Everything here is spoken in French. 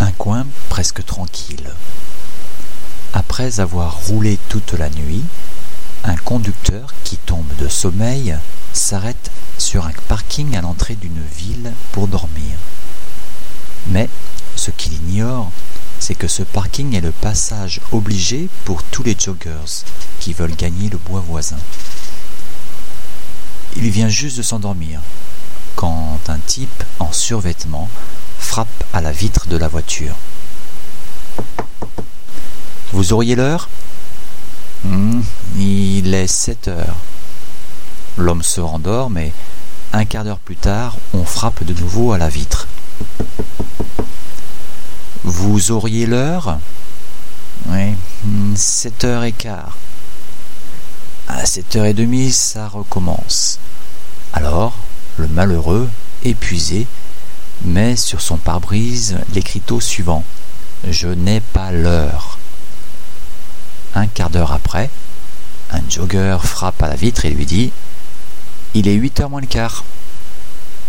Un coin presque tranquille. Après avoir roulé toute la nuit, un conducteur qui tombe de sommeil s'arrête sur un parking à l'entrée d'une ville pour dormir. Mais ce qu'il ignore, c'est que ce parking est le passage obligé pour tous les joggers qui veulent gagner le bois voisin. Il vient juste de s'endormir quand un type en survêtement frappe à la vitre de la voiture. Vous auriez l'heure? Hmm, Il est 7 heures. L'homme se rendort, mais un quart d'heure plus tard, on frappe de nouveau à la vitre. Vous auriez l'heure? Oui, hmm, 7 heures et quart. À 7 heures et demie, ça recommence. Alors, le malheureux, épuisé, met sur son pare-brise l'écriteau suivant. Je n'ai pas l'heure. Un quart d'heure après, un jogger frappe à la vitre et lui dit Il est 8 heures moins le quart.